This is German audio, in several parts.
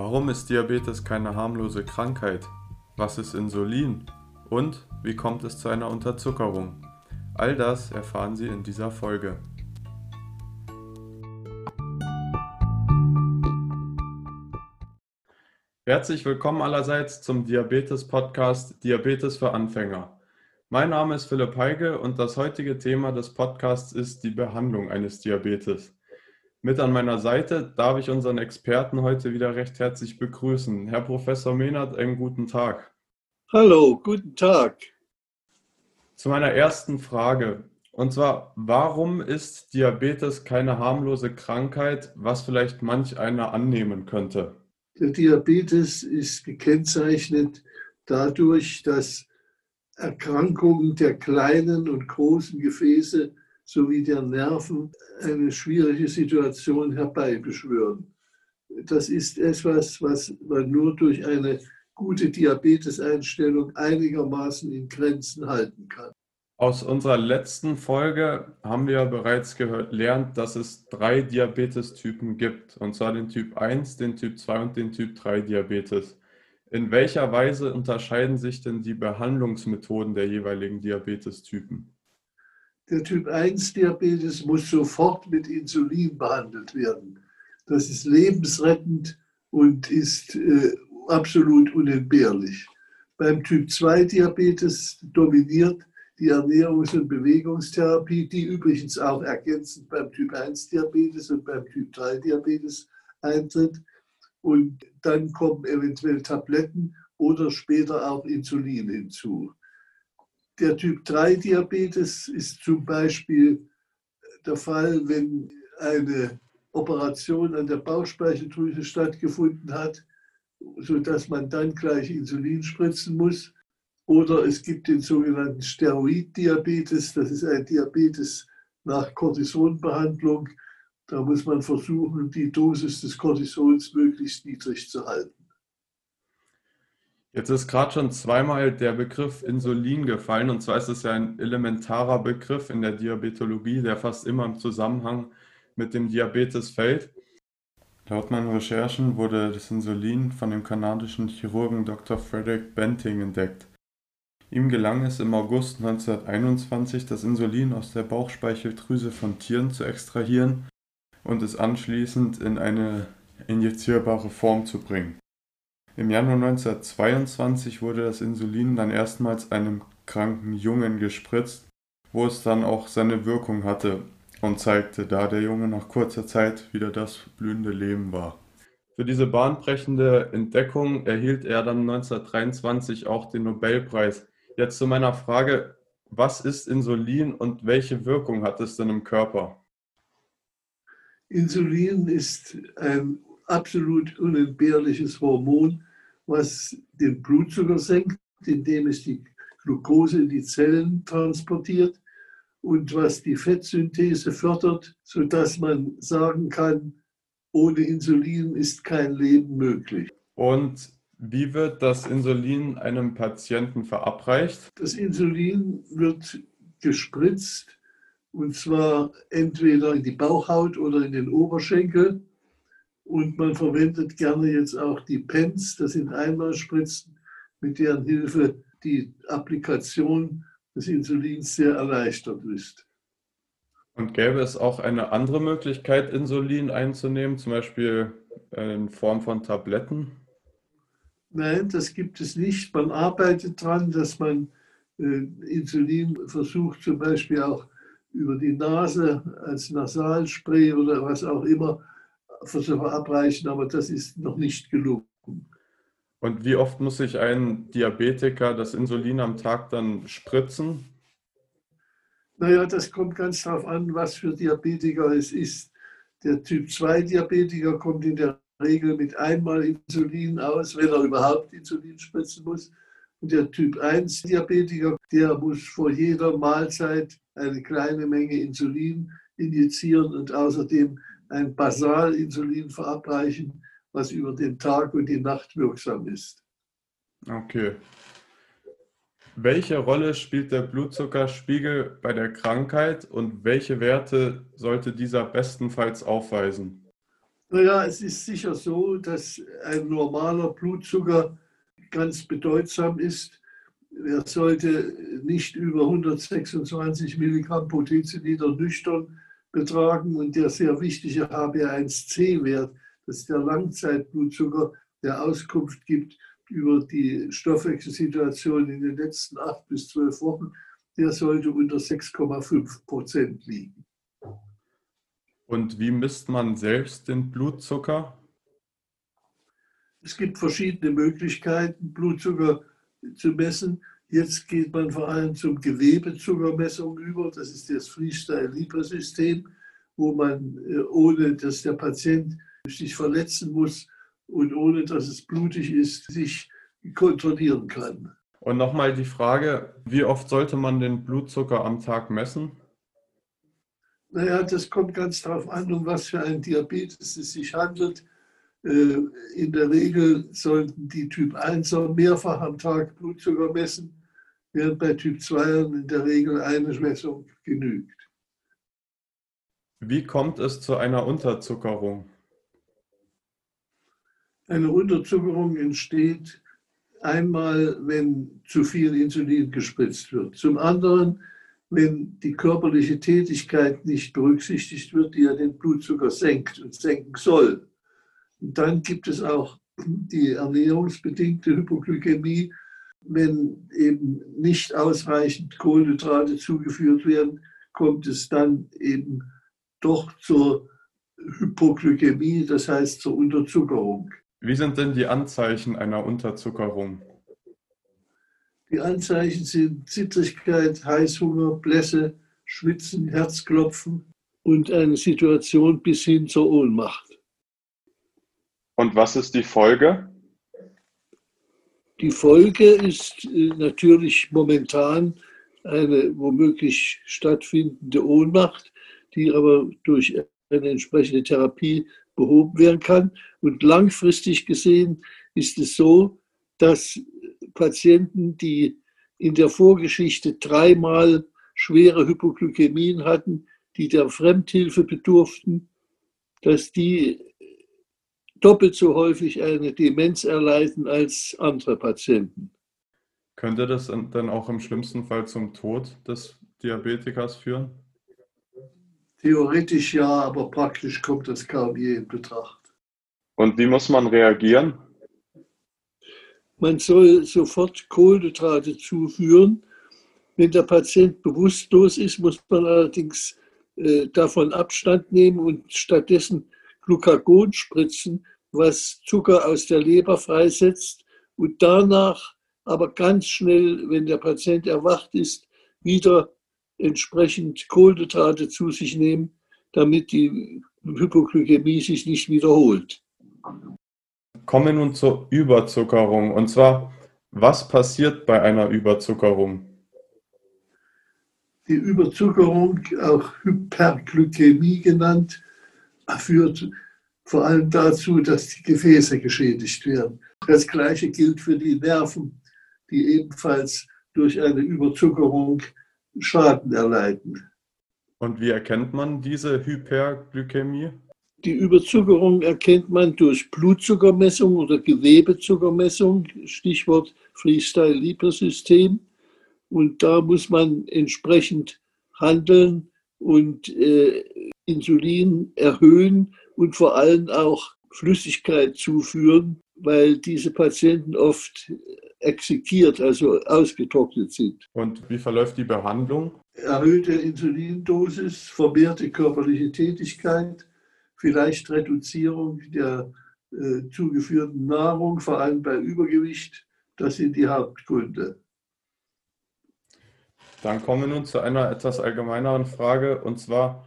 Warum ist Diabetes keine harmlose Krankheit? Was ist Insulin? Und wie kommt es zu einer Unterzuckerung? All das erfahren Sie in dieser Folge. Herzlich willkommen allerseits zum Diabetes-Podcast Diabetes für Anfänger. Mein Name ist Philipp Heige und das heutige Thema des Podcasts ist die Behandlung eines Diabetes. Mit an meiner Seite darf ich unseren Experten heute wieder recht herzlich begrüßen. Herr Professor Mehnert, einen guten Tag. Hallo, guten Tag. Zu meiner ersten Frage. Und zwar, warum ist Diabetes keine harmlose Krankheit, was vielleicht manch einer annehmen könnte? Der Diabetes ist gekennzeichnet dadurch, dass Erkrankungen der kleinen und großen Gefäße sowie der Nerven eine schwierige Situation herbeibeschwören. Das ist etwas, was man nur durch eine gute Diabeteseinstellung einigermaßen in Grenzen halten kann. Aus unserer letzten Folge haben wir bereits gelernt, dass es drei Diabetestypen gibt, und zwar den Typ 1, den Typ 2 und den Typ 3 Diabetes. In welcher Weise unterscheiden sich denn die Behandlungsmethoden der jeweiligen Diabetestypen? Der Typ 1 Diabetes muss sofort mit Insulin behandelt werden. Das ist lebensrettend und ist äh, absolut unentbehrlich. Beim Typ 2 Diabetes dominiert die Ernährungs- und Bewegungstherapie, die übrigens auch ergänzend beim Typ 1 Diabetes und beim Typ 3 Diabetes eintritt. Und dann kommen eventuell Tabletten oder später auch Insulin hinzu. Der Typ 3 Diabetes ist zum Beispiel der Fall, wenn eine Operation an der Bauchspeicheldrüse stattgefunden hat, sodass man dann gleich Insulin spritzen muss. Oder es gibt den sogenannten Steroiddiabetes, das ist ein Diabetes nach Cortisonbehandlung. Da muss man versuchen, die Dosis des Cortisons möglichst niedrig zu halten. Jetzt ist gerade schon zweimal der Begriff Insulin gefallen. Und zwar ist es ja ein elementarer Begriff in der Diabetologie, der fast immer im Zusammenhang mit dem Diabetes fällt. Laut meinen Recherchen wurde das Insulin von dem kanadischen Chirurgen Dr. Frederick Benting entdeckt. Ihm gelang es im August 1921, das Insulin aus der Bauchspeicheldrüse von Tieren zu extrahieren und es anschließend in eine injizierbare Form zu bringen. Im Januar 1922 wurde das Insulin dann erstmals einem kranken Jungen gespritzt, wo es dann auch seine Wirkung hatte und zeigte, da der Junge nach kurzer Zeit wieder das blühende Leben war. Für diese bahnbrechende Entdeckung erhielt er dann 1923 auch den Nobelpreis. Jetzt zu meiner Frage, was ist Insulin und welche Wirkung hat es denn im Körper? Insulin ist ein absolut unentbehrliches Hormon, was den Blutzucker senkt, indem es die Glucose in die Zellen transportiert und was die Fettsynthese fördert, sodass man sagen kann, ohne Insulin ist kein Leben möglich. Und wie wird das Insulin einem Patienten verabreicht? Das Insulin wird gespritzt und zwar entweder in die Bauchhaut oder in den Oberschenkel und man verwendet gerne jetzt auch die Pens, das sind Einmalspritzen, mit deren Hilfe die Applikation des Insulins sehr erleichtert ist. Und gäbe es auch eine andere Möglichkeit, Insulin einzunehmen, zum Beispiel in Form von Tabletten? Nein, das gibt es nicht. Man arbeitet daran, dass man äh, Insulin versucht, zum Beispiel auch über die Nase als Nasalspray oder was auch immer versuche abreichen, aber das ist noch nicht gelungen. Und wie oft muss sich ein Diabetiker das Insulin am Tag dann spritzen? Naja, das kommt ganz darauf an, was für Diabetiker es ist. Der Typ 2 Diabetiker kommt in der Regel mit einmal Insulin aus, wenn er überhaupt Insulin spritzen muss. Und der Typ 1 Diabetiker, der muss vor jeder Mahlzeit eine kleine Menge Insulin injizieren und außerdem ein Basalinsulin verabreichen, was über den Tag und die Nacht wirksam ist. Okay. Welche Rolle spielt der Blutzuckerspiegel bei der Krankheit und welche Werte sollte dieser bestenfalls aufweisen? Naja, es ist sicher so, dass ein normaler Blutzucker ganz bedeutsam ist. Er sollte nicht über 126 Milligramm pro Deziliter nüchtern betragen und der sehr wichtige HbA1c-Wert, das ist der Langzeitblutzucker, der Auskunft gibt über die Stoffwechselsituation in den letzten acht bis zwölf Wochen, der sollte unter 6,5 Prozent liegen. Und wie misst man selbst den Blutzucker? Es gibt verschiedene Möglichkeiten, Blutzucker zu messen. Jetzt geht man vor allem zum Gewebezuckermessung über. Das ist das Freestyle-Libre-System, wo man, äh, ohne dass der Patient sich verletzen muss und ohne dass es blutig ist, sich kontrollieren kann. Und nochmal die Frage, wie oft sollte man den Blutzucker am Tag messen? Naja, das kommt ganz darauf an, um was für ein Diabetes es sich handelt. Äh, in der Regel sollten die Typ 1er mehrfach am Tag Blutzucker messen, während bei Typ 2 in der Regel eine Messung genügt. Wie kommt es zu einer Unterzuckerung? Eine Unterzuckerung entsteht einmal, wenn zu viel Insulin gespritzt wird. Zum anderen, wenn die körperliche Tätigkeit nicht berücksichtigt wird, die ja den Blutzucker senkt und senken soll. Und dann gibt es auch die ernährungsbedingte Hypoglykämie, wenn eben nicht ausreichend Kohlenhydrate zugeführt werden, kommt es dann eben doch zur Hypoglykämie, das heißt zur Unterzuckerung. Wie sind denn die Anzeichen einer Unterzuckerung? Die Anzeichen sind Zittrigkeit, Heißhunger, Blässe, Schwitzen, Herzklopfen und eine Situation bis hin zur Ohnmacht. Und was ist die Folge? Die Folge ist äh, natürlich momentan eine womöglich stattfindende Ohnmacht, die aber durch eine entsprechende Therapie behoben werden kann. Und langfristig gesehen ist es so, dass Patienten, die in der Vorgeschichte dreimal schwere Hypoglykämien hatten, die der Fremdhilfe bedurften, dass die doppelt so häufig eine Demenz erleiden als andere Patienten. Könnte das dann auch im schlimmsten Fall zum Tod des Diabetikers führen? Theoretisch ja, aber praktisch kommt das kaum je in Betracht. Und wie muss man reagieren? Man soll sofort Kohlenhydrate zuführen. Wenn der Patient bewusstlos ist, muss man allerdings äh, davon Abstand nehmen und stattdessen Glucagon spritzen, was Zucker aus der Leber freisetzt und danach aber ganz schnell, wenn der Patient erwacht ist, wieder entsprechend Kohlenhydrate zu sich nehmen, damit die Hypoglykämie sich nicht wiederholt. Kommen wir nun zur Überzuckerung. Und zwar, was passiert bei einer Überzuckerung? Die Überzuckerung, auch Hyperglykämie genannt, führt vor allem dazu, dass die Gefäße geschädigt werden. Das Gleiche gilt für die Nerven, die ebenfalls durch eine Überzuckerung Schaden erleiden. Und wie erkennt man diese Hyperglykämie? Die Überzuckerung erkennt man durch Blutzuckermessung oder Gewebezuckermessung, Stichwort Freestyle-Libre-System. Und da muss man entsprechend handeln und äh, Insulin erhöhen und vor allem auch Flüssigkeit zuführen, weil diese Patienten oft exekiert, also ausgetrocknet sind. Und wie verläuft die Behandlung? Erhöhte Insulindosis, vermehrte körperliche Tätigkeit, vielleicht Reduzierung der äh, zugeführten Nahrung, vor allem bei Übergewicht. Das sind die Hauptgründe. Dann kommen wir nun zu einer etwas allgemeineren Frage und zwar,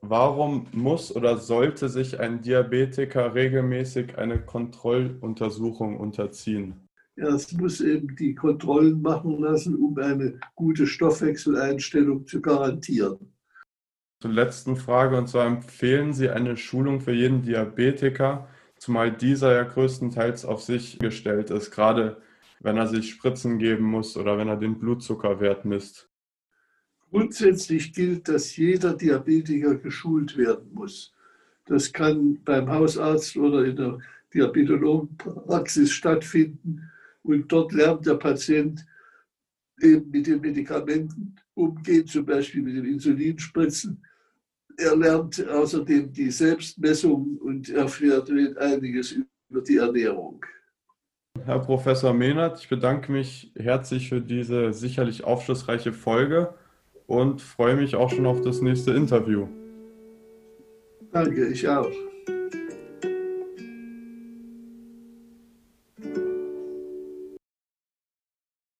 warum muss oder sollte sich ein Diabetiker regelmäßig eine Kontrolluntersuchung unterziehen? Ja, es muss eben die Kontrollen machen lassen, um eine gute Stoffwechseleinstellung zu garantieren. Zur letzten Frage, und zwar empfehlen Sie eine Schulung für jeden Diabetiker, zumal dieser ja größtenteils auf sich gestellt ist, gerade wenn er sich Spritzen geben muss oder wenn er den Blutzuckerwert misst. Grundsätzlich gilt, dass jeder Diabetiker geschult werden muss. Das kann beim Hausarzt oder in der Diabetologenpraxis stattfinden. Und dort lernt der Patient eben mit den Medikamenten umgehen, zum Beispiel mit dem Insulinspritzen. Er lernt außerdem die Selbstmessung und erfährt einiges über die Ernährung. Herr Professor Mehnert, ich bedanke mich herzlich für diese sicherlich aufschlussreiche Folge und freue mich auch schon auf das nächste Interview. Danke, ich auch.